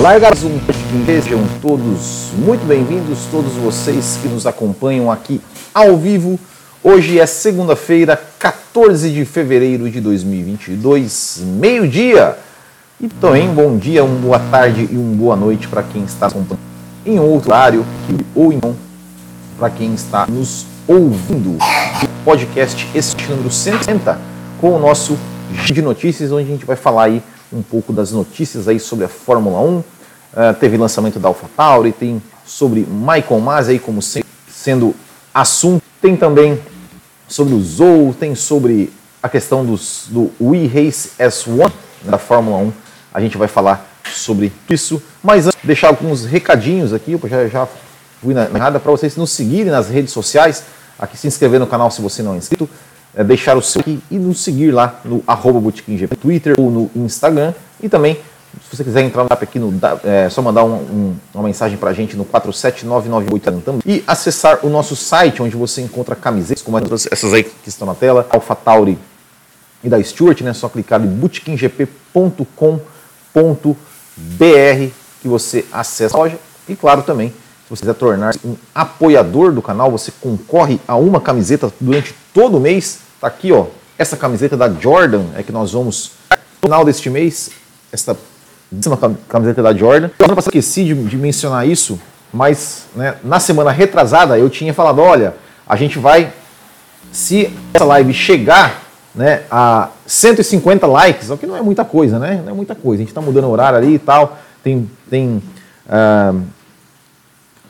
Largas um sejam todos muito bem-vindos, todos vocês que nos acompanham aqui ao vivo. Hoje é segunda-feira, 14 de fevereiro de 2022, meio-dia. E também bom dia, uma boa tarde e uma boa noite para quem está acompanhando em outro horário ou então para quem está nos ouvindo. O podcast este número 160 com o nosso de notícias, onde a gente vai falar aí um pouco das notícias aí sobre a Fórmula 1. Uh, ah, teve lançamento da AlphaTauri, tem sobre Michael Masi aí como sendo assunto. Tem também sobre o Zou, tem sobre a questão dos, do We Race S1 da Fórmula 1. A gente vai falar sobre isso. Mas antes, deixar alguns recadinhos aqui, eu já, já fui na nada para vocês nos seguirem nas redes sociais, aqui se inscrever no canal se você não é inscrito, é, deixar o seu aqui e nos seguir lá no arroba no Twitter ou no Instagram. E também, se você quiser entrar no aqui, no, é só mandar um, um, uma mensagem para a gente no 47998 também. E acessar o nosso site, onde você encontra camisetas, como essas aí que estão na tela, Alpha Tauri e da Stuart, né? É só clicar em bootkinggp.com.br que você acessa a loja. E claro também, você quiser tornar-se um apoiador do canal, você concorre a uma camiseta durante todo o mês. Tá aqui, ó, essa camiseta da Jordan é que nós vamos no final deste mês, esta camiseta da Jordan. Eu não esqueci de, de, mencionar isso, mas né, na semana retrasada eu tinha falado, olha, a gente vai, se essa live chegar né, a 150 likes, o que não é muita coisa, né? Não é muita coisa. A gente está mudando o horário ali e tal, tem, tem uh,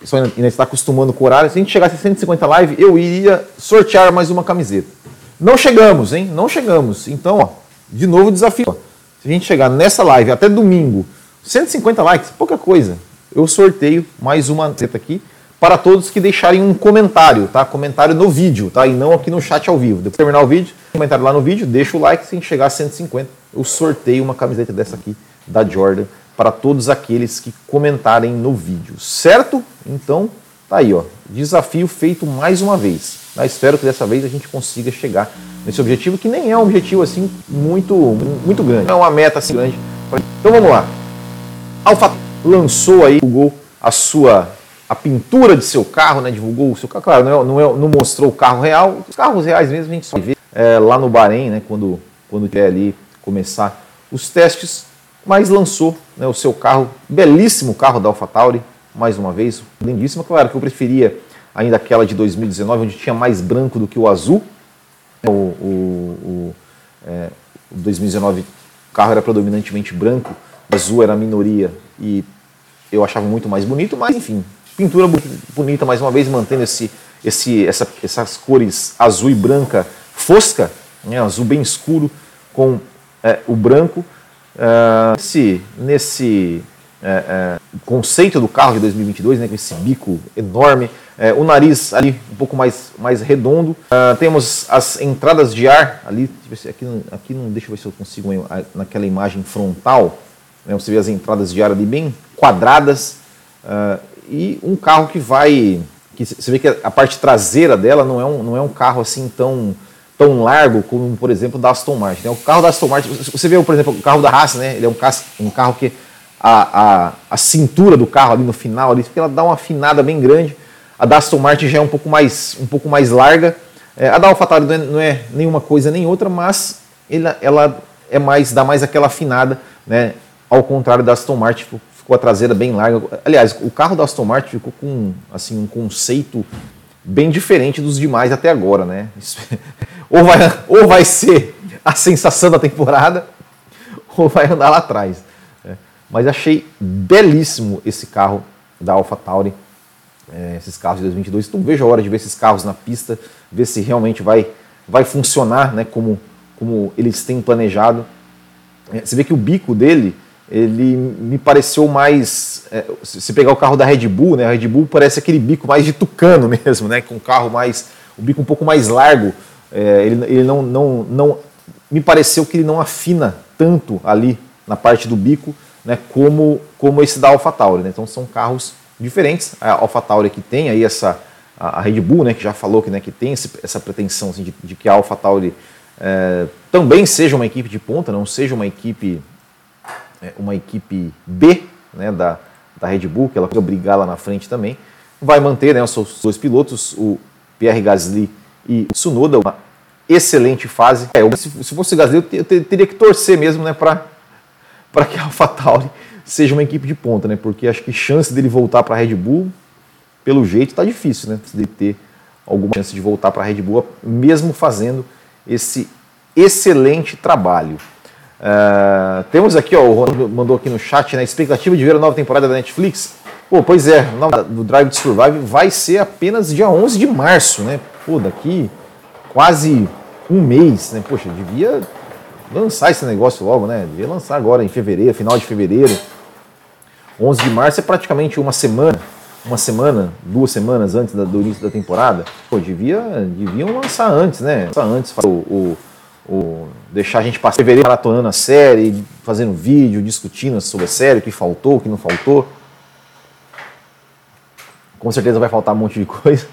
só ainda, está acostumando com o horário. Se a gente chegasse a 150 live, eu iria sortear mais uma camiseta. Não chegamos, hein? Não chegamos. Então, ó, de novo desafio. Se a gente chegar nessa live até domingo, 150 likes, pouca coisa. Eu sorteio mais uma camiseta aqui para todos que deixarem um comentário, tá? Comentário no vídeo, tá? E não aqui no chat ao vivo. Depois de terminar o vídeo, comentário lá no vídeo, deixa o like. Se a gente chegar a 150, eu sorteio uma camiseta dessa aqui da Jordan para todos aqueles que comentarem no vídeo, certo? Então, tá aí, ó, desafio feito mais uma vez. Eu espero que dessa vez a gente consiga chegar nesse objetivo, que nem é um objetivo assim muito, muito grande, não é uma meta assim grande. Então vamos lá. Alfa lançou aí, divulgou a sua a pintura de seu carro, né? Divulgou o seu carro, claro, não, é, não, é, não mostrou o carro real. Os carros reais mesmo a gente só vê é, lá no Bahrein, né? Quando quando quer ali começar os testes mas lançou né, o seu carro, belíssimo carro da AlphaTauri, mais uma vez, lindíssima. Claro que eu preferia ainda aquela de 2019, onde tinha mais branco do que o azul. O, o, o, é, o 2019 o carro era predominantemente branco, azul era a minoria e eu achava muito mais bonito, mas enfim, pintura bonita mais uma vez, mantendo esse, esse, essa, essas cores azul e branca fosca, né, azul bem escuro com é, o branco. Uh, nesse nesse é, é, conceito do carro de 2022, né, com esse bico enorme, é, o nariz ali um pouco mais, mais redondo. Uh, temos as entradas de ar ali, aqui, aqui não, deixa eu ver se eu consigo naquela imagem frontal, né, você vê as entradas de ar ali bem quadradas uh, e um carro que vai, que você vê que a parte traseira dela não é um, não é um carro assim tão tão largo como, por exemplo, da Aston Martin. Né? O carro da Aston Martin, você vê, por exemplo, o carro da Haas, né? ele é um carro, um carro que a, a, a cintura do carro ali no final, ali, ela dá uma afinada bem grande. A da Aston Martin já é um pouco mais, um pouco mais larga. É, a da AlphaTauri não é, não é nenhuma coisa nem outra, mas ela, ela é mais, dá mais aquela afinada, né? ao contrário da Aston Martin, ficou a traseira bem larga. Aliás, o carro da Aston Martin ficou com assim, um conceito bem diferente dos demais até agora, né? Ou vai, ou vai ser a sensação da temporada, ou vai andar lá atrás. É. Mas achei belíssimo esse carro da AlphaTauri, é, esses carros de 2022. Então vejo a hora de ver esses carros na pista, ver se realmente vai, vai funcionar né, como, como eles têm planejado. É, você vê que o bico dele, ele me pareceu mais. É, se pegar o carro da Red Bull, né? A Red Bull parece aquele bico mais de tucano mesmo, né? Com um carro mais. o bico um pouco mais largo é, ele, ele não, não, não. Me pareceu que ele não afina tanto ali na parte do bico né, como, como esse da AlphaTauri. Né? Então são carros diferentes. A AlphaTauri que tem aí essa. A Red Bull, né, que já falou que, né, que tem esse, essa pretensão assim, de, de, que a AlphaTauri é, também seja uma equipe de ponta, não seja uma equipe, é, uma equipe B, né, da, da Red Bull, que ela vai brigar lá na frente também. Vai manter né, os seus dois pilotos, o Pierre Gasly e o Tsunoda, uma excelente fase. É, se, se fosse Gasly, eu, eu teria que torcer mesmo né, para que a AlphaTauri seja uma equipe de ponta, né? Porque acho que chance dele voltar para a Red Bull, pelo jeito, está difícil, né? De ter alguma chance de voltar para a Red Bull, mesmo fazendo esse excelente trabalho. Uh, temos aqui, ó, o Ronaldo mandou aqui no chat, né? Expectativa de ver a nova temporada da Netflix. Pô, pois é, do Drive to Survive vai ser apenas dia 11 de março, né? Pô, daqui quase um mês, né? Poxa, devia lançar esse negócio logo, né? Devia lançar agora em fevereiro, final de fevereiro. 11 de março é praticamente uma semana, uma semana, duas semanas antes do início da temporada. Pô, devia, deviam lançar antes, né? Lançar antes, o, o, o, deixar a gente passar fevereiro maratonando a série, fazendo vídeo, discutindo sobre a série, o que faltou, o que não faltou. Com certeza vai faltar um monte de coisa,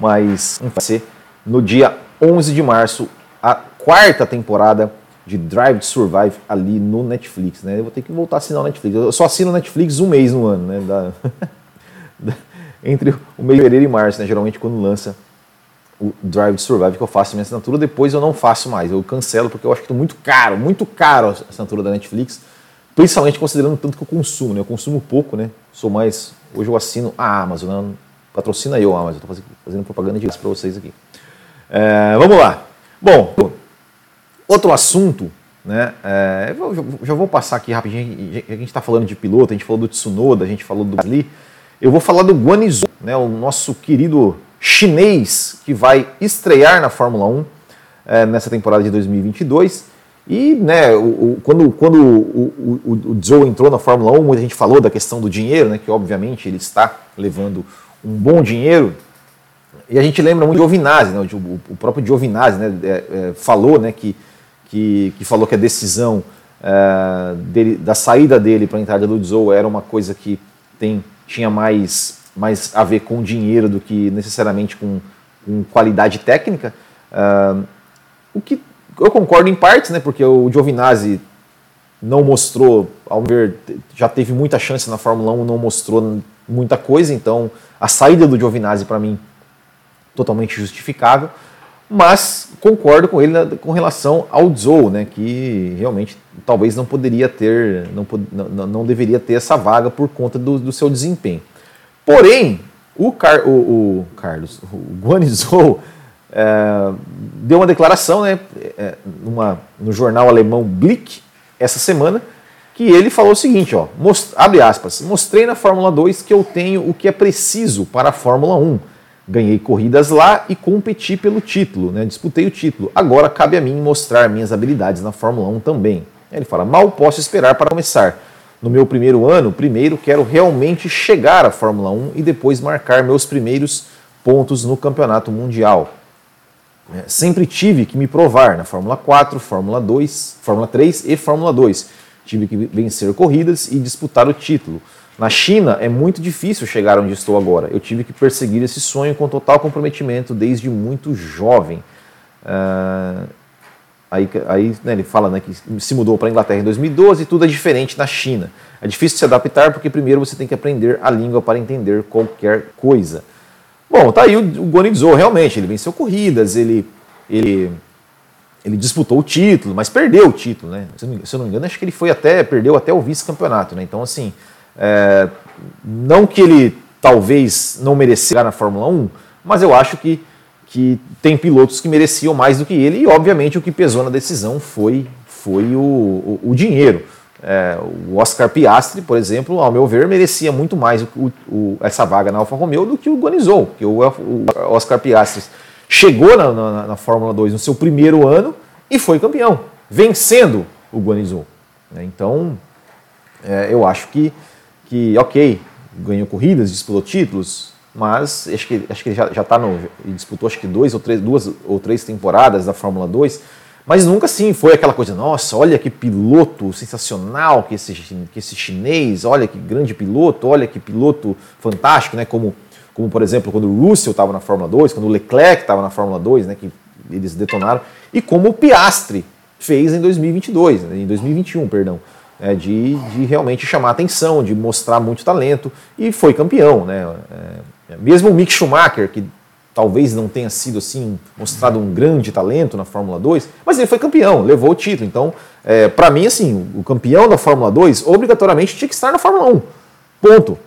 mas vai ser no dia 11 de março a quarta temporada de Drive to Survive ali no Netflix, né? Eu vou ter que voltar a assinar o Netflix. Eu só assino o Netflix um mês no ano, né? Da... Entre o mês de fevereiro e março, né? Geralmente quando lança o Drive to Survive que eu faço minha assinatura, depois eu não faço mais. Eu cancelo porque eu acho que é muito caro, muito caro a assinatura da Netflix, principalmente considerando tanto que eu consumo, né? Eu consumo pouco, né? Sou mais... Hoje eu assino a Amazon, né? Patrocina eu Amazon, estou fazendo, fazendo propaganda de para vocês aqui. É, vamos lá. Bom, Outro assunto, né? É, já vou passar aqui rapidinho. A gente está falando de piloto, a gente falou do Tsunoda, a gente falou do Gasly. Eu vou falar do Guanizu, né? O nosso querido chinês que vai estrear na Fórmula 1 é, nessa temporada de 2022. E né, o, o, quando, quando o Zhou entrou na Fórmula 1, muita gente falou da questão do dinheiro, né, que obviamente ele está levando um bom dinheiro. E a gente lembra muito de Giovinazzi, né, o, próprio Giovinazzi né, é, é, falou né, que que, que falou que a decisão é, dele, da saída dele para a entrada do Zou era uma coisa que tem, tinha mais, mais a ver com dinheiro do que necessariamente com, com qualidade técnica. É, o que eu concordo em partes, né, porque o Giovinazzi não mostrou, ao ver, já teve muita chance na Fórmula 1, não mostrou muita coisa, então a saída do Giovinazzi para mim totalmente justificável mas concordo com ele com relação ao Zou, né, que realmente talvez não poderia ter, não, não, não deveria ter essa vaga por conta do, do seu desempenho. Porém, o, Car, o, o Carlos, o Guanizou é, deu uma declaração né, é, numa, no jornal alemão Blick essa semana, que ele falou o seguinte, ó, abre aspas, mostrei na Fórmula 2 que eu tenho o que é preciso para a Fórmula 1 Ganhei corridas lá e competi pelo título, né? disputei o título. Agora cabe a mim mostrar minhas habilidades na Fórmula 1 também. Ele fala: mal posso esperar para começar. No meu primeiro ano, primeiro quero realmente chegar à Fórmula 1 e depois marcar meus primeiros pontos no campeonato mundial. É, sempre tive que me provar na Fórmula 4, Fórmula 2, Fórmula 3 e Fórmula 2. Tive que vencer corridas e disputar o título. Na China é muito difícil chegar onde estou agora. Eu tive que perseguir esse sonho com total comprometimento desde muito jovem. Uh, aí, aí né, ele fala né, que se mudou para a Inglaterra em 2012 e tudo é diferente na China. É difícil se adaptar porque primeiro você tem que aprender a língua para entender qualquer coisa. Bom, tá aí o, o Guanizou, realmente, ele venceu corridas, ele, ele, ele disputou o título, mas perdeu o título, né? Se eu, não, se eu não me engano, acho que ele foi até, perdeu até o vice-campeonato, né? Então, assim, é, não que ele talvez não merecesse na Fórmula 1, mas eu acho que, que tem pilotos que mereciam mais do que ele, e obviamente o que pesou na decisão foi, foi o, o, o dinheiro. É, o Oscar Piastri, por exemplo, ao meu ver, merecia muito mais o, essa vaga na Alfa Romeo do que o Guanizou, porque o, Oscar Piastri chegou na, na, na, Fórmula 2 no seu primeiro ano e foi campeão, vencendo o Guanizou. Então, é, eu acho que que, ok, ganhou corridas, disputou títulos, mas acho que, acho que ele já, já tá no. Ele disputou acho que dois ou três, duas ou três temporadas da Fórmula 2, mas nunca assim foi aquela coisa, nossa, olha que piloto sensacional que esse, que esse chinês, olha que grande piloto, olha que piloto fantástico, né? Como, como por exemplo, quando o Russell estava na Fórmula 2, quando o Leclerc estava na Fórmula 2, né? Que eles detonaram, e como o Piastri fez em 2022, né, em 2021, perdão. né, de, de realmente chamar atenção, de mostrar muito talento, e foi campeão. Né? É, mesmo o Mick Schumacher, que talvez não tenha sido assim mostrado um grande talento na Fórmula 2, mas ele foi campeão, levou o título. Então, é, para mim, assim, o campeão da Fórmula 2 obrigatoriamente tinha que estar na Fórmula 1. Ponto.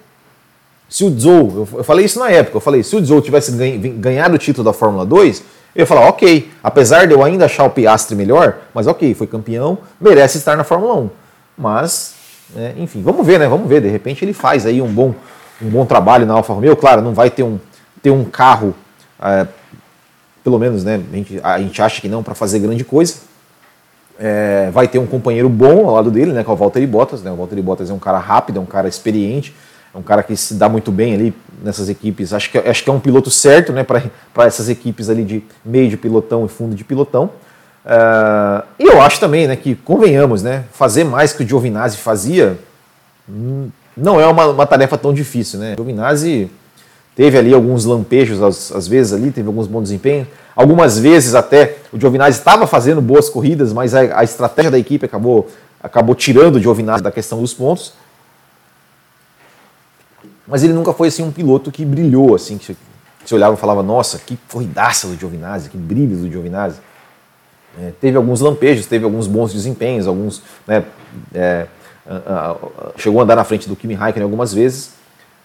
Se o Zou, eu falei isso na época, eu falei, se o Zou tivesse ganhado o título da Fórmula 2, eu ia falar, ok, apesar de eu ainda achar o Piastre melhor, mas ok, foi campeão, merece estar na Fórmula 1. Mas, é, enfim, vamos ver, né? Vamos ver, de repente ele faz aí um bom, um bom trabalho na Alfa Romeo. Claro, não vai ter um, ter um carro, é, pelo menos, né? A gente, a gente acha que não, para fazer grande coisa. É, vai ter um companheiro bom ao lado dele, né? Que é o Valtteri Bottas. Né? O Valtteri Bottas é um cara rápido, é um cara experiente é um cara que se dá muito bem ali nessas equipes. Acho que, acho que é um piloto certo né, para essas equipes ali de meio de pilotão e fundo de pilotão. Uh, e eu acho também né, que, convenhamos, né, fazer mais que o Giovinazzi fazia hum, não é uma, uma tarefa tão difícil. Né? O Giovinazzi teve ali alguns lampejos às, às, vezes ali, teve alguns bons desempenhos. Algumas vezes até o Giovinazzi estava fazendo boas corridas, mas a, a, estratégia da equipe acabou, acabou tirando o Giovinazzi da questão dos pontos mas ele nunca foi assim um piloto que brilhou, assim, que você olhava e falava, nossa, que corridaça do Giovinazzi, que brilho do Giovinazzi. É, teve alguns lampejos, teve alguns bons desempenhos, alguns, né, é, chegou a andar na frente do Kimi Raikkonen algumas vezes,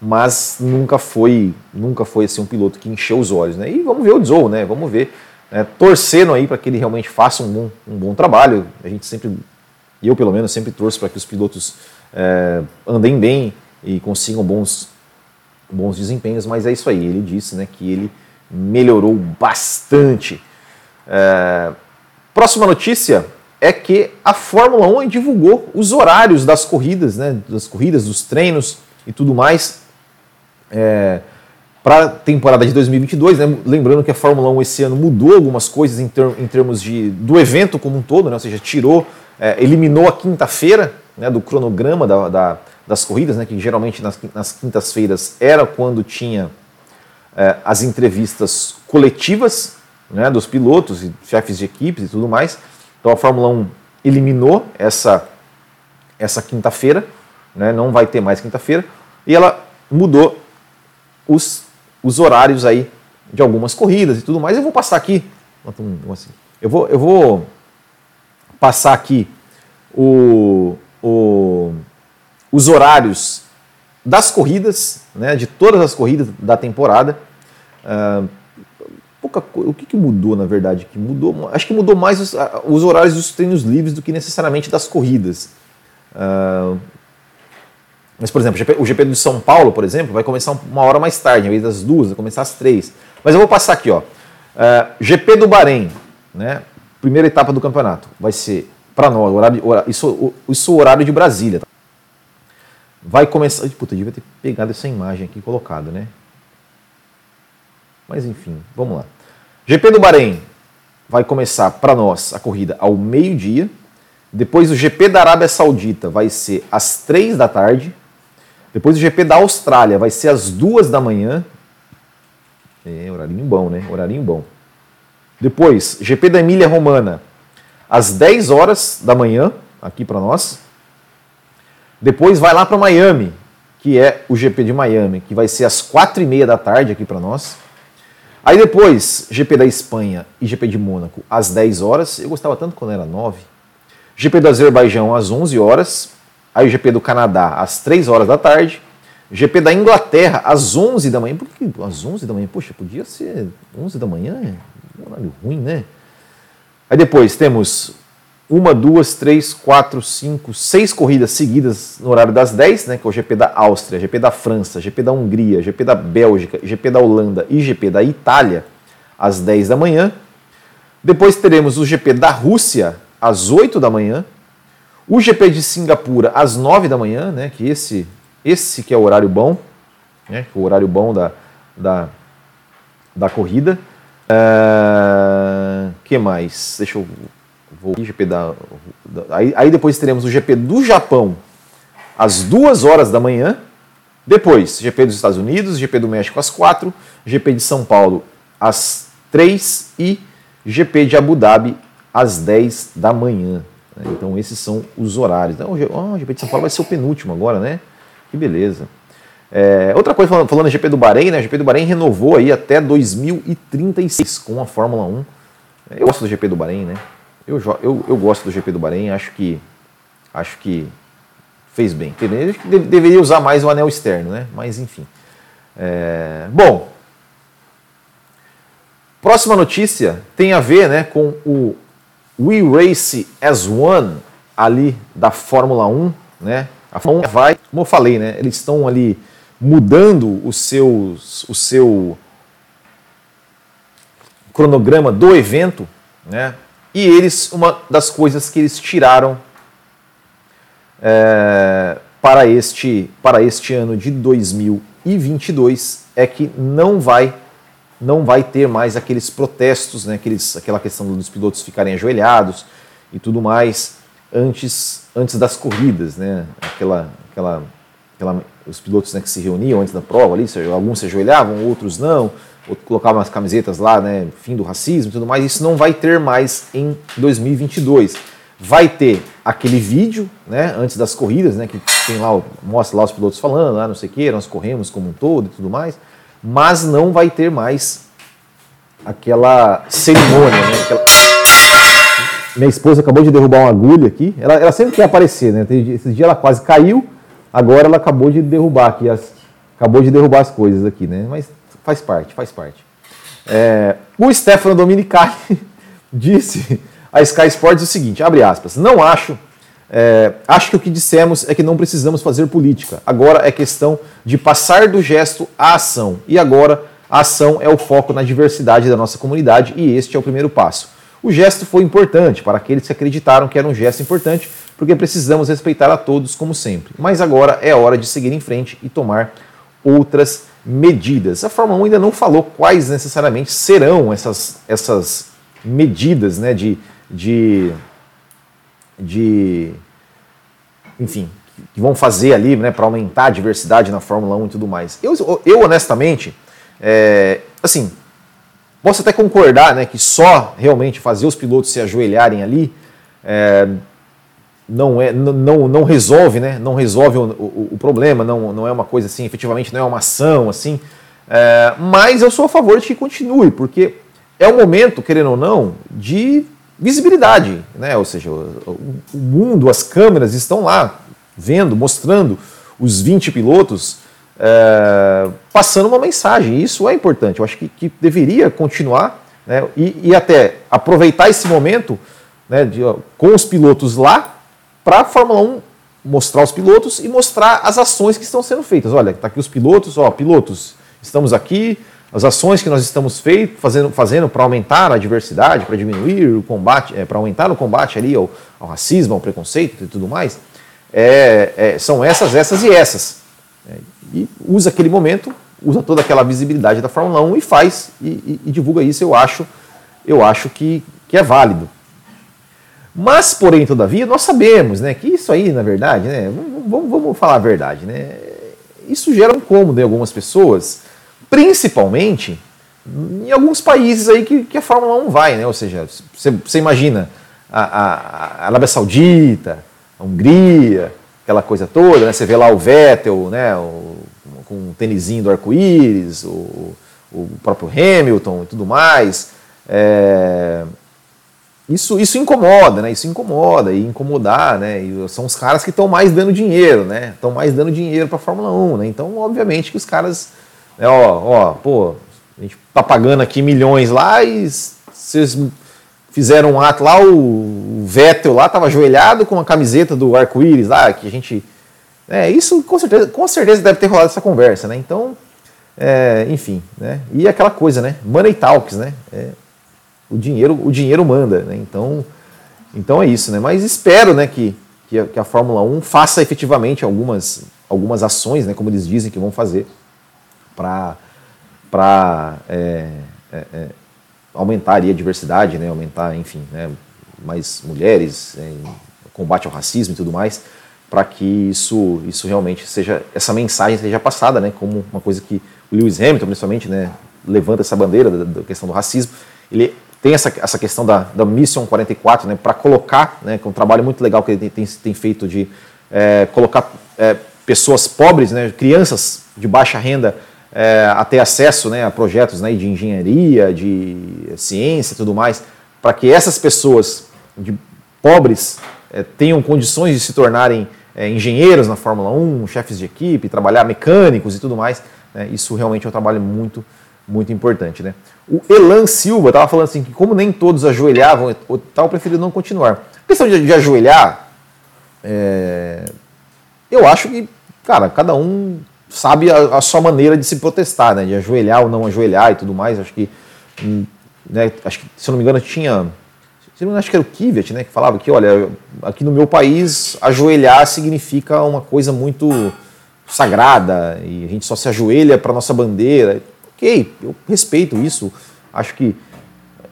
mas nunca foi, nunca foi assim um piloto que encheu os olhos, né? E vamos ver o Zou, né? Vamos ver, né, torcendo aí para que ele realmente faça um bom, um bom trabalho. A gente sempre, eu pelo menos sempre torço para que os pilotos é, andem bem, e consigam bons, bons desempenhos, mas é isso aí, ele disse né, que ele melhorou bastante. É... Próxima notícia é que a Fórmula 1 divulgou os horários das corridas, né, das corridas, dos treinos e tudo mais é, para a temporada de 2022. Né, lembrando que a Fórmula 1 esse ano mudou algumas coisas em, ter, em termos de, do evento como um todo, né, ou seja, tirou, é, eliminou a quinta-feira né, do cronograma da, da das corridas, né, que geralmente nas, nas quintas-feiras era quando tinha é, as entrevistas coletivas né, dos pilotos e chefes de equipes e tudo mais. Então a Fórmula 1 eliminou essa, essa quinta-feira, né, não vai ter mais quinta-feira, e ela mudou os, os horários aí de algumas corridas e tudo mais. Eu vou passar aqui, assim, eu vou, eu vou passar aqui o, o os horários das corridas, né, de todas as corridas da temporada. Uh, pouca, o que, que, mudou, na verdade? Que mudou, acho que mudou mais os, os, horários dos treinos livres do que necessariamente das corridas. Uh, mas, por exemplo, o GP de São Paulo, por exemplo, vai começar uma hora mais tarde, em vez das duas, vai começar às três. Mas eu vou passar aqui, ó. Uh, ah, GP do Bahrein, né? Primeira etapa do campeonato. Vai ser, para nós, horário, horário, isso, isso horário de Brasília. Tá? Vai começar. Puta, eu devia ter pegado essa imagem aqui colocada, né? Mas enfim, vamos lá. GP do Bahrein vai começar para nós a corrida ao meio-dia. Depois o GP da Arábia Saudita vai ser às três da tarde. Depois o GP da Austrália vai ser às duas da manhã. É, horarinho bom, né? Horarinho bom. Depois, GP da Emília Romana, às 10 horas da manhã, aqui para nós. Depois vai lá para Miami, que é o GP de Miami, que vai ser às quatro e meia da tarde aqui para nós. Aí depois, GP da Espanha e GP de Mônaco às 10 horas. Eu gostava tanto quando era 9. GP do Azerbaijão às 11 horas. Aí GP do Canadá às 3 horas da tarde. GP da Inglaterra às 11 da manhã. Por que às 11 da manhã? Poxa, podia ser 11 da manhã? É um horário ruim, né? Aí depois temos uma, duas, três, quatro, cinco, seis corridas seguidas no horário das 10, né, que é o GP da Áustria, GP da França, GP da Hungria, GP da Bélgica, GP da Holanda e GP da Itália, às 10 da manhã. Depois teremos o GP da Rússia, às 8 da manhã. O GP de Singapura, às 9 da manhã, né, que esse, esse que é o horário bom, né, o horário bom da, da, da corrida. Uh, que mais? Deixa eu vou GP da, da aí, aí, depois teremos o GP do Japão às duas horas da manhã. Depois, GP dos Estados Unidos, GP do México às quatro, GP de São Paulo às três e GP de Abu Dhabi às 10 da manhã. Né? Então esses são os horários. Então, oh, o GP de São Paulo vai ser o penúltimo agora, né? Que beleza. É, outra coisa, falando, falando do GP do Bahrein, né? O GP do Bahrein renovou aí até 2036 com a Fórmula 1. Eu gosto do GP do Bahrein, né? Eu, eu, eu gosto do GP do Bahrein, acho que acho que fez bem. Acho que deveria usar mais o anel externo, né? Mas enfim. É, bom, próxima notícia tem a ver né, com o We Race as One ali da Fórmula 1, né? A Fórmula 1 vai, como eu falei, né? Eles estão ali mudando os seus, o seu cronograma do evento, né? E eles, uma das coisas que eles tiraram é, para, este, para este ano de 2022 é que não vai não vai ter mais aqueles protestos, né, aqueles, aquela questão dos pilotos ficarem ajoelhados e tudo mais antes, antes das corridas, né, aquela, aquela, aquela, os pilotos né, que se reuniam antes da prova ali, alguns se ajoelhavam, outros não, outros colocavam as camisetas lá, né, fim do racismo e tudo mais, isso não vai ter mais em 2022. Vai ter aquele vídeo, né, antes das corridas, né, que tem lá, mostra lá os pilotos falando, ah, não sei o que, nós corremos como um todo e tudo mais, mas não vai ter mais aquela cerimônia, né? Aquela... Minha esposa acabou de derrubar uma agulha aqui. Ela, ela sempre quer aparecer, né? Esse dia ela quase caiu, agora ela acabou de derrubar aqui, as, acabou de derrubar as coisas aqui, né? Mas faz parte, faz parte. É, o Stefano Dominicali disse a Sky Sports o seguinte, abre aspas, não acho é, acho que o que dissemos é que não precisamos fazer política. Agora é questão de passar do gesto à ação. E agora a ação é o foco na diversidade da nossa comunidade e este é o primeiro passo. O gesto foi importante para aqueles que acreditaram que era um gesto importante, porque precisamos respeitar a todos como sempre. Mas agora é hora de seguir em frente e tomar outras medidas. A Fórmula 1 ainda não falou quais necessariamente serão essas, essas medidas né, de, de de enfim, que vão fazer ali né, para aumentar a diversidade na Fórmula 1 e tudo mais. Eu, eu honestamente, é, assim, posso até concordar né, que só realmente fazer os pilotos se ajoelharem ali é, não, é, não, não resolve, né, não resolve o, o, o, problema, não, não é uma coisa assim, efetivamente não é uma ação assim, é, mas eu sou a favor de que continue, porque é o momento, querendo ou não, de visibilidade, né? ou seja, o, o mundo, as câmeras estão lá vendo, mostrando os 20 pilotos é, passando uma mensagem. Isso é importante, eu acho que, que deveria continuar né? e, e, até aproveitar esse momento né, de, com os pilotos lá para a Fórmula 1 mostrar os pilotos e mostrar as ações que estão sendo feitas. Olha, está aqui os pilotos, ó, pilotos, estamos aqui, as ações que nós estamos feito, fazendo, fazendo para aumentar a diversidade, para diminuir o combate, é, para aumentar o combate ali ao, ao, racismo, ao preconceito e tudo mais, é, é, são essas, essas e essas. É, e usa aquele momento, usa toda aquela visibilidade da Fórmula 1 e faz e, e, e divulga isso. Eu acho, eu acho que, que é válido. Mas, porém, todavia, nós sabemos né, que isso aí, na verdade, né, vamos, vamos falar a verdade, né, isso gera um cômodo em algumas pessoas principalmente em alguns países aí que, que a Fórmula 1 vai, né? Ou seja, você, imagina a, a, a, Arábia Saudita, a Hungria, aquela coisa toda, né? Você vê lá o Vettel, né? O, com o tênisinho do arco-íris, o, o próprio Hamilton e tudo mais. É, isso, isso incomoda, né? Isso incomoda e incomodar, né? E são os caras que estão mais dando dinheiro, né? Estão mais dando dinheiro para a Fórmula 1, né? Então, obviamente que os caras é, ó, ó, pô, a gente tá pagando aqui milhões lá e vocês fizeram um ato lá, o Vettel lá tava ajoelhado com a camiseta do arco-íris lá, que a gente. É, isso com certeza, com certeza deve ter rolado essa conversa, né? Então, é, enfim, né? E aquela coisa, né? Money talks, né? É, o dinheiro, o dinheiro manda, né? Então, então é isso, né? Mas espero, né, que, que a, que a Fórmula 1 faça efetivamente algumas, algumas ações, né, como eles dizem que vão fazer, para é, é, é, aumentar a diversidade, né, aumentar, enfim, né, mais mulheres, é, combate ao racismo e tudo mais, para que isso, isso realmente seja, essa mensagem seja passada, né, como uma coisa que o Lewis Hamilton, principalmente, né, levanta essa bandeira da, da questão do racismo. Ele tem essa, essa questão da, da Mission 44, né, para colocar, né, que é um trabalho muito legal que ele tem, tem feito de é, colocar é, pessoas pobres, né, crianças de baixa renda, é, a ter acesso né, a projetos né, de engenharia, de ciência e tudo mais, para que essas pessoas de pobres é, tenham condições de se tornarem é, engenheiros na Fórmula 1, chefes de equipe, trabalhar mecânicos e tudo mais. Né, isso realmente é um trabalho muito, muito importante. Né? O Elan Silva estava falando assim que como nem todos ajoelhavam, o tal preferiu não continuar. A questão de, de ajoelhar, é, eu acho que, cara, cada um sabe a, a, sua maneira de se protestar, né? De ajoelhar ou não ajoelhar e tudo mais. Acho que, hum, né, acho que se eu não me engano, tinha. Se não acho que era o Kivet, né? Que falava que, olha, aqui no meu país, ajoelhar significa uma coisa muito sagrada e a gente só se ajoelha para nossa bandeira. Ok, eu respeito isso. Acho que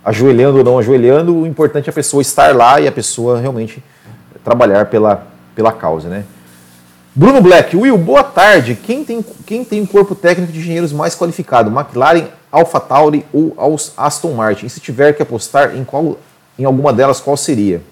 ajoelhando ou não ajoelhando, o importante é a pessoa estar lá e a pessoa realmente trabalhar pela, pela causa, né? Bruno Black, Will, boa tarde. Quem tem, quem tem um corpo técnico de engenheiros mais qualificado? McLaren, AlphaTauri ou Aston Martin? E se tiver que apostar em, qual, em alguma delas, qual seria?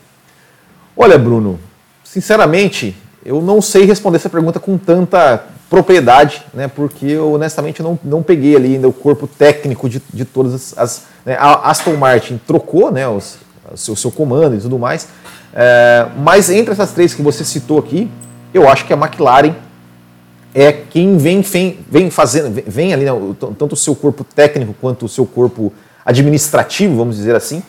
Olha, Bruno, sinceramente, eu não sei responder essa pergunta com tanta propriedade, né, porque eu honestamente não, não peguei ali ainda o corpo técnico de, de todas as. as né, a Aston Martin trocou né, os, o seu, seu comando e tudo mais, é, mas entre essas três que você citou aqui, eu acho que a McLaren é quem vem, vem, vem fazendo, vem ali, né, tanto o seu corpo técnico quanto o seu corpo administrativo, vamos dizer assim,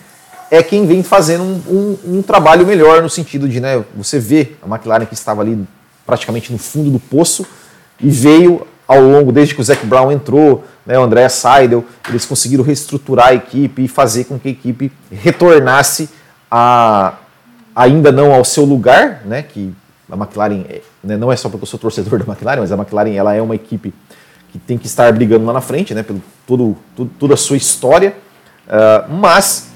é quem vem fazendo um, um, um trabalho melhor no sentido de, né, você vê a McLaren que estava ali praticamente no fundo do poço e veio ao longo, desde que o Zac Brown entrou, né, o André Seidel, eles conseguiram reestruturar a equipe e fazer com que a equipe retornasse a, ainda não ao seu lugar, né, que a McLaren é, né, não é só porque eu sou torcedor da McLaren, mas a McLaren ela é uma equipe que tem que estar brigando lá na frente, né, pelo todo, todo toda a sua história. Uh, mas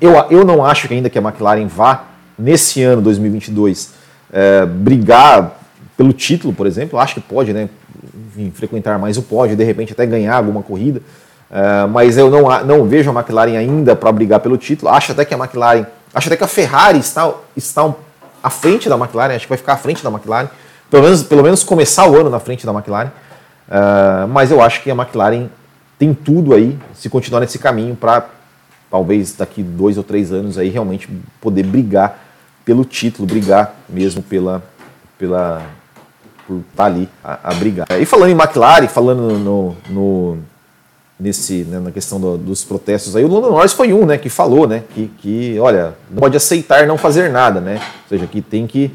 eu, eu não acho que ainda que a McLaren vá nesse ano 2022 uh, brigar pelo título, por exemplo. Acho que pode, né, enfim, frequentar mais o pódio, de repente até ganhar alguma corrida. Uh, mas eu não, não vejo a McLaren ainda para brigar pelo título. Acho até que a McLaren, acho até que a Ferrari está, está à frente da McLaren, acho que vai ficar à frente da McLaren, pelo menos, pelo menos começar o ano na frente da McLaren. Uh, mas eu acho que a McLaren tem tudo aí, se continuar nesse caminho, para talvez daqui dois ou três anos aí realmente poder brigar pelo título, brigar mesmo pela, pela por estar tá ali a, a brigar. E falando em McLaren, falando no, no nesse, né, na questão do, dos protestos aí, o Lando Norris foi um, né, que falou, né, que, que, olha, não pode aceitar não fazer nada, né, ou seja, que tem que,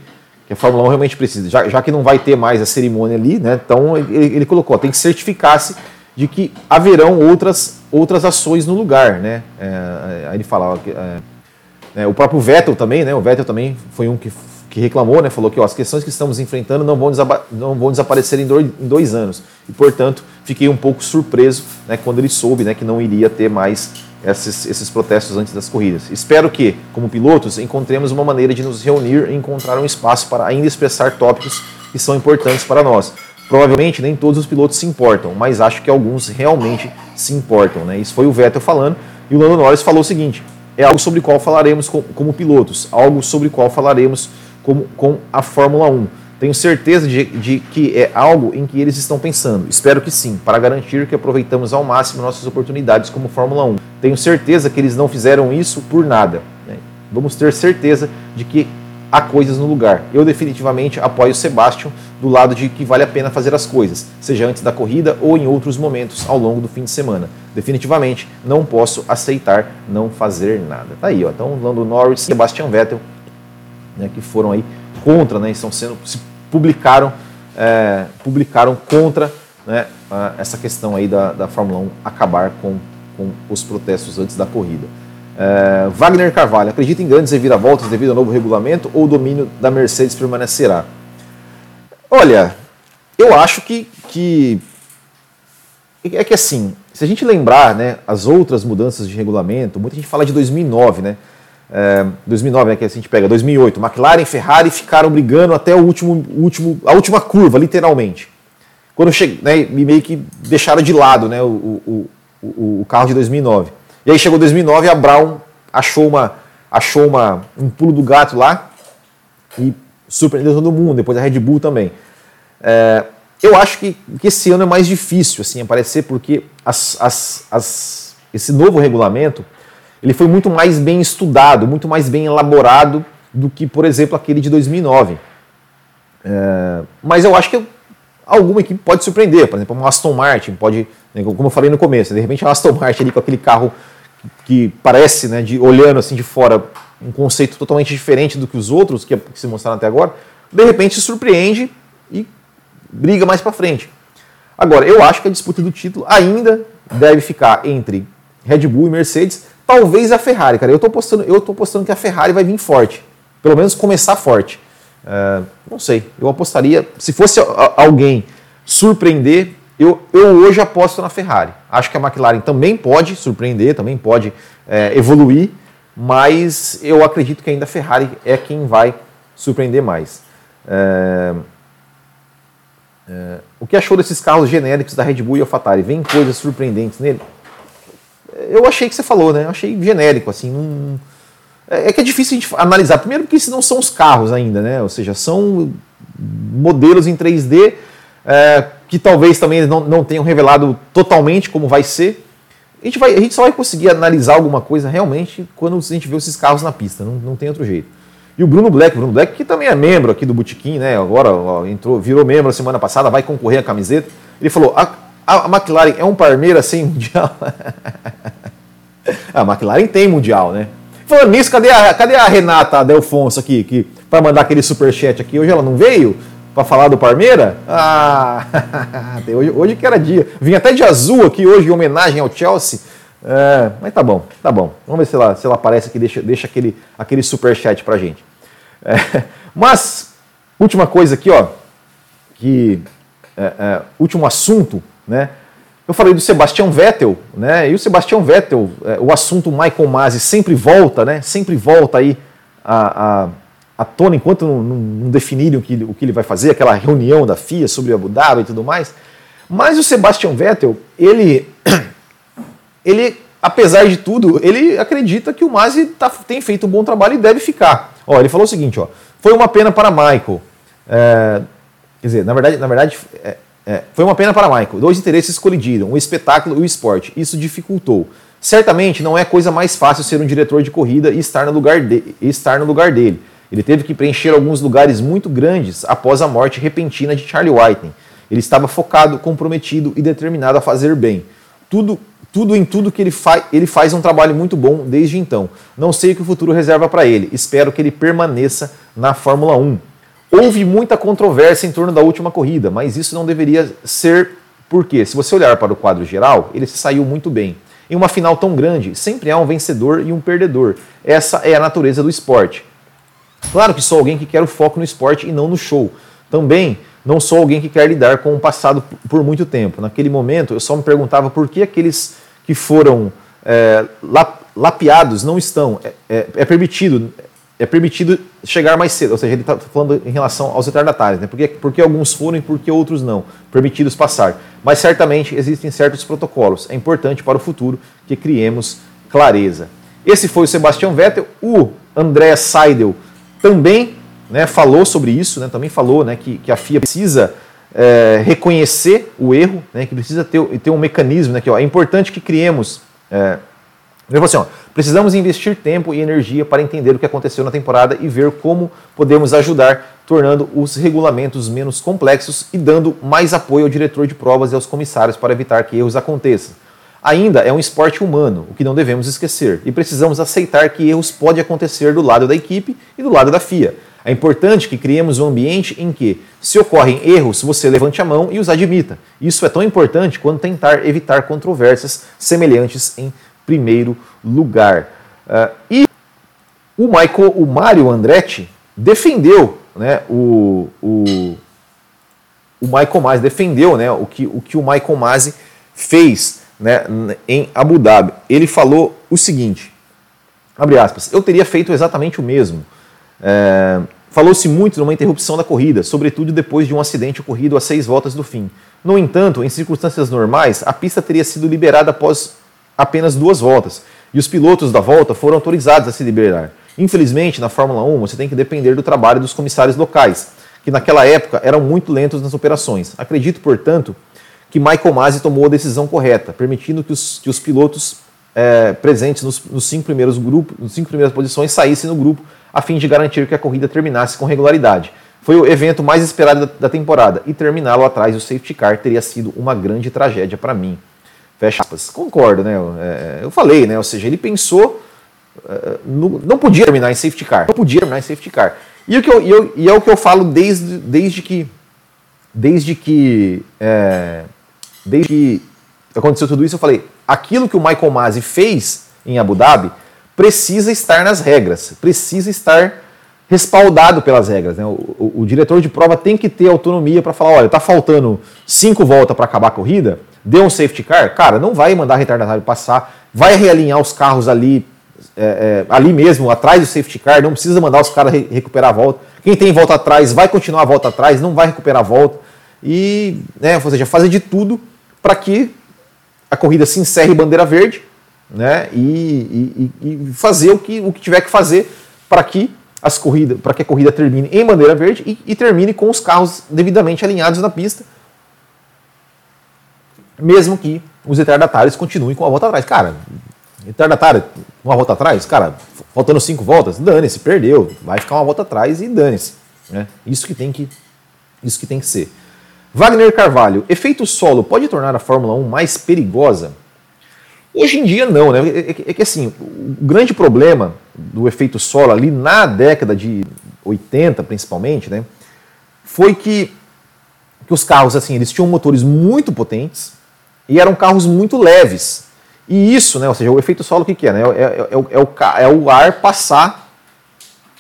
que a Fórmula 1 realmente precisa, já, já que não vai ter mais a cerimônia ali, né, então ele, ele colocou, tem que certificar-se de que haverão outras, outras ações no lugar, né, é, aí ele falava que, é, é, o próprio Vettel também, né, o Vettel também foi um que que reclamou, né, falou que ó, as questões que estamos enfrentando não vão, não vão desaparecer em dois, em dois, anos. E, portanto, fiquei um pouco surpreso né, quando ele soube né, que não iria ter mais esses, esses protestos antes das corridas. Espero que, como pilotos, encontremos uma maneira de nos reunir e encontrar um espaço para ainda expressar tópicos que são importantes para nós. Provavelmente nem todos os pilotos se importam, mas acho que alguns realmente se importam. Né? Isso foi o Vettel falando. E o Lando Norris falou o seguinte: é algo sobre o qual falaremos como pilotos, algo sobre o qual falaremos como com a Fórmula 1. Tenho certeza de, de, que é algo em que eles estão pensando. Espero que sim, para garantir que aproveitamos ao máximo nossas oportunidades como Fórmula 1. Tenho certeza que eles não fizeram isso por nada. Né? Vamos ter certeza de que há coisas no lugar. Eu definitivamente apoio o Sebastian do lado de que vale a pena fazer as coisas, seja antes da corrida ou em outros momentos ao longo do fim de semana. Definitivamente não posso aceitar não fazer nada. Tá aí, ó. Então, Lando Norris, Sebastian Vettel né, que foram aí contra, né, estão sendo se publicaram é, publicaram contra né, essa questão aí da, da Fórmula 1 acabar com, com os protestos antes da corrida. É, Wagner Carvalho, acredita em grandes reviravoltas devido ao novo regulamento ou o domínio da Mercedes permanecerá? Olha, eu acho que, que é que assim, se a gente lembrar, né, as outras mudanças de regulamento, muita gente fala de 2009, né? É, 2009, né, que a gente pega, 2008, McLaren e Ferrari ficaram brigando até o último, último, a última curva, literalmente. Quando cheguei, né, meio que deixaram de lado né, o, o, o, o carro de 2009. E aí chegou 2009 a Brown achou uma achou uma, um pulo do gato lá e surpreendeu todo mundo, depois a Red Bull também. É, eu acho que, que, esse ano é mais difícil assim aparecer porque as, as, as, esse novo regulamento ele foi muito mais bem estudado, muito mais bem elaborado do que, por exemplo, aquele de 2009. É, mas eu acho que alguma equipe pode surpreender, por exemplo, uma Aston Martin pode, né, como eu falei no começo, de repente a Aston Martin ali com aquele carro que parece, né, de olhando assim de fora, um conceito totalmente diferente do que os outros que, que se mostraram até agora, de repente se surpreende e briga mais para frente. Agora, eu acho que a disputa do título ainda deve ficar entre Red Bull e Mercedes, talvez a Ferrari, cara. Eu estou postando, eu tô postando que a Ferrari vai vir forte, pelo menos começar forte. Uh, não sei, eu apostaria, se fosse alguém surpreender, eu, eu hoje aposto na Ferrari. Acho que a McLaren também pode surpreender, também pode é, evoluir, mas eu acredito que ainda a Ferrari é quem vai surpreender mais. É, é, o que achou desses carros genéricos da Red Bull e AlphaTauri? Vem coisas surpreendentes nele? Eu achei que você falou, né? Eu achei genérico, assim. Não... É, é que é difícil a gente analisar. Primeiro porque esses não são os carros ainda, né? Ou seja, são modelos em 3D é, que talvez também não, não tenham revelado totalmente como vai ser. A gente, vai, a gente só vai conseguir analisar alguma coisa realmente quando a gente vê esses carros na pista, não, não tem outro jeito. E o Bruno Black, Bruno Black que também é membro aqui do Botequim, né? Agora ó, entrou, virou membro semana passada, vai concorrer à camiseta. Ele falou: a, McLaren é um Parmeira sem mundial. a McLaren tem mundial, né? Falando nisso, cadê a, cadê a Renata Delfonso aqui, que para mandar aquele superchat aqui? Hoje ela não veio? para falar do Parmeira? Ah, hoje, hoje que era dia. Vim até de azul aqui hoje em homenagem ao Chelsea. É, mas tá bom, tá bom. Vamos ver se ela, se ela aparece aqui, deixa, deixa aquele, aquele superchat pra gente. É, mas, última coisa aqui, ó, que é, é, último assunto, né? Eu falei do Sebastian Vettel, né? E o Sebastian Vettel, é, o assunto Michael Masi sempre volta, né? Sempre volta aí a, a à tona enquanto não, não, não definirem o que, o que ele vai fazer, aquela reunião da FIA sobre Abu Dhabi e tudo mais. Mas o Sebastian Vettel, ele, ele apesar de tudo, ele acredita que o Masi tá, tem feito um bom trabalho e deve ficar. Ó, ele falou o seguinte, ó, foi uma pena para Michael. É, quer dizer, na verdade, na verdade é, é, foi uma pena para Michael. Dois interesses colidiram, o espetáculo e o esporte. Isso dificultou. Certamente não é coisa mais fácil ser um diretor de corrida e estar no lugar, de, estar no lugar dele. Ele teve que preencher alguns lugares muito grandes após a morte repentina de Charlie Whiting. Ele estava focado, comprometido e determinado a fazer bem. Tudo, tudo em tudo que ele faz, ele faz um trabalho muito bom desde então. Não sei o que o futuro reserva para ele. Espero que ele permaneça na Fórmula 1. Houve muita controvérsia em torno da última corrida, mas isso não deveria ser porque, se você olhar para o quadro geral, ele se saiu muito bem. Em uma final tão grande, sempre há um vencedor e um perdedor. Essa é a natureza do esporte. Claro que sou alguém que quer o foco no esporte e não no show. Também não sou alguém que quer lidar com o passado por muito tempo. Naquele momento, eu só me perguntava por que aqueles que foram é, lapiados não estão. É, é, é, permitido é permitido chegar mais cedo, ou seja, ele está falando em relação aos retardatários, né? Porque, porque alguns foram e porque outros não, permitidos passar. Mas certamente existem certos protocolos. É importante para o futuro que criemos clareza. Esse foi o Sebastian Vettel, o André Seidel também né, falou sobre isso, né, também falou né, que, que a FIA precisa é, reconhecer o erro, né, que precisa ter, ter um mecanismo, né, que ó, é importante que criemos. É, assim, ó, precisamos investir tempo e energia para entender o que aconteceu na temporada e ver como podemos ajudar, tornando os regulamentos menos complexos e dando mais apoio ao diretor de provas e aos comissários para evitar que erros aconteçam. Ainda é um esporte humano, o que não devemos esquecer, e precisamos aceitar que erros podem acontecer do lado da equipe e do lado da FIA. É importante que criemos um ambiente em que, se ocorrem erros, você levante a mão e os admita. Isso é tão importante quanto tentar evitar controvérsias semelhantes em primeiro lugar. Uh, e o Michael, o Mário Andretti defendeu né, o, o, o Michael Masi, defendeu né, o, que, o que o Michael Masi fez né, em Abu Dhabi. Ele falou o seguinte: abre aspas, eu teria feito exatamente o mesmo. É, Falou-se muito numa interrupção da corrida, sobretudo depois de um acidente ocorrido a seis voltas do fim. No entanto, em circunstâncias normais, a pista teria sido liberada após apenas duas voltas. E os pilotos da volta foram autorizados a se liberar. Infelizmente, na Fórmula 1, você tem que depender do trabalho dos comissários locais, que naquela época eram muito lentos nas operações. Acredito, portanto, que Michael Masi tomou a decisão correta, permitindo que os, que os pilotos é, presentes nos, nos, cinco primeiros grupos, nos cinco primeiras posições saíssem no grupo, a fim de garantir que a corrida terminasse com regularidade. Foi o evento mais esperado da, da temporada e terminá-lo atrás do safety car teria sido uma grande tragédia para mim. Fecha aspas. Concordo, né? É, eu falei, né? Ou seja, ele pensou. É, no, não podia terminar em safety car. Não podia terminar em safety car. E, o que eu, e, eu, e é o que eu falo desde, desde que. Desde que. É, desde que aconteceu tudo isso, eu falei: aquilo que o Michael Masi fez em Abu Dhabi precisa estar nas regras, precisa estar respaldado pelas regras. Né? O, o, o, diretor de prova tem que ter autonomia para falar: olha, está faltando cinco voltas para acabar a corrida, deu um safety car, cara, não vai mandar retardatário passar, vai realinhar os carros ali, é, é, ali mesmo, atrás do safety car, não precisa mandar os caras re recuperar a volta. Quem tem volta atrás vai continuar a volta atrás, não vai recuperar a volta. E, né, ou seja, fazer de tudo para que a corrida se encerre bandeira verde né, e, e, e fazer o que, o que tiver que fazer para que as corridas, para que a corrida termine em bandeira verde e, e, termine com os carros devidamente alinhados na pista, mesmo que os retardatários continuem com a volta atrás. Cara, retardatário uma volta atrás, cara, faltando cinco voltas, dane-se, perdeu, vai ficar uma volta atrás e dane-se. Né? Isso que tem que, isso que tem que ser. Wagner Carvalho, efeito solo pode tornar a Fórmula 1 mais perigosa? Hoje em dia não, né? É, é, é, que assim, o grande problema do efeito solo ali na década de 80, principalmente, né, foi que, que os carros assim, eles tinham motores muito potentes e eram carros muito leves. E isso, né, ou seja, o efeito solo o que, que é, né? É, é, é, o, é, é o ar passar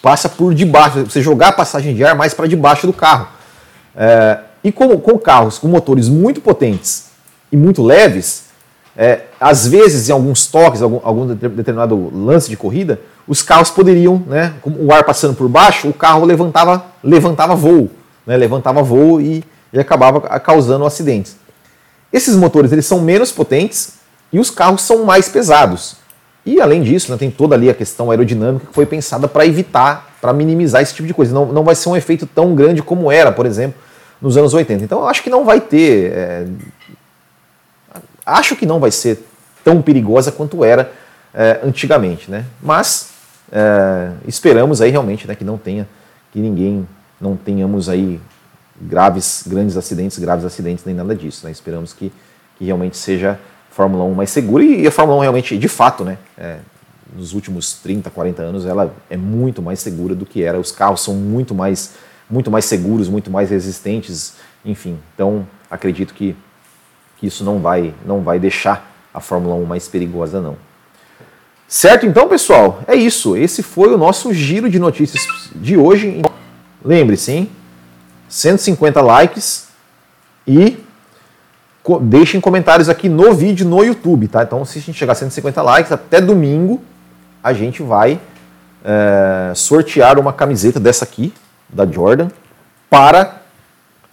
passa por debaixo, você jogar a passagem de ar mais para debaixo do carro. É, e com, com carros com motores muito potentes e muito leves, é, às vezes, em alguns toques, algum, algum, determinado lance de corrida, os carros poderiam, né, com o ar passando por baixo, o carro levantava, levantava voo, né, levantava voo e, e acabava causando acidentes. Esses motores eles são menos potentes e os carros são mais pesados. E além disso, né, tem toda ali a questão aerodinâmica que foi pensada para evitar, para minimizar esse tipo de coisa. Não, não vai ser um efeito tão grande como era, por exemplo, nos anos 80. Então eu acho que não vai ter. É, acho que não vai ser tão perigosa quanto era é, antigamente, né? Mas é, esperamos aí realmente né, que não tenha, que ninguém, não tenhamos aí graves, grandes acidentes, graves acidentes, nem nada disso, né? Esperamos que, que realmente seja Fórmula 1 mais segura e a Fórmula 1 realmente, de fato, né? É, nos últimos 30, 40 anos, ela é muito mais segura do que era. Os carros são muito mais, muito mais seguros, muito mais resistentes, enfim. Então, acredito que que isso não vai, não vai deixar a Fórmula 1 mais perigosa, não. Certo, então, pessoal? É isso. Esse foi o nosso giro de notícias de hoje. Lembre-se, hein? 150 likes e deixem comentários aqui no vídeo no YouTube, tá? Então, se a gente chegar a 150 likes, até domingo a gente vai é, sortear uma camiseta dessa aqui, da Jordan, para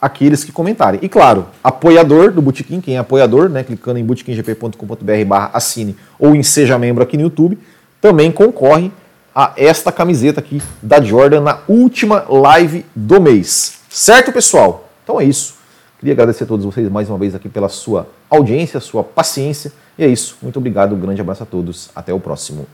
aqueles que comentarem. E claro, apoiador do Botequim, quem é apoiador, né, clicando em botequimgp.com.br barra assine ou em seja membro aqui no YouTube, também concorre a esta camiseta aqui da Jordan na última live do mês. Certo, pessoal? Então é isso. Queria agradecer a todos vocês mais uma vez aqui pela sua audiência, sua paciência. E é isso. Muito obrigado, um grande abraço a todos. Até o próximo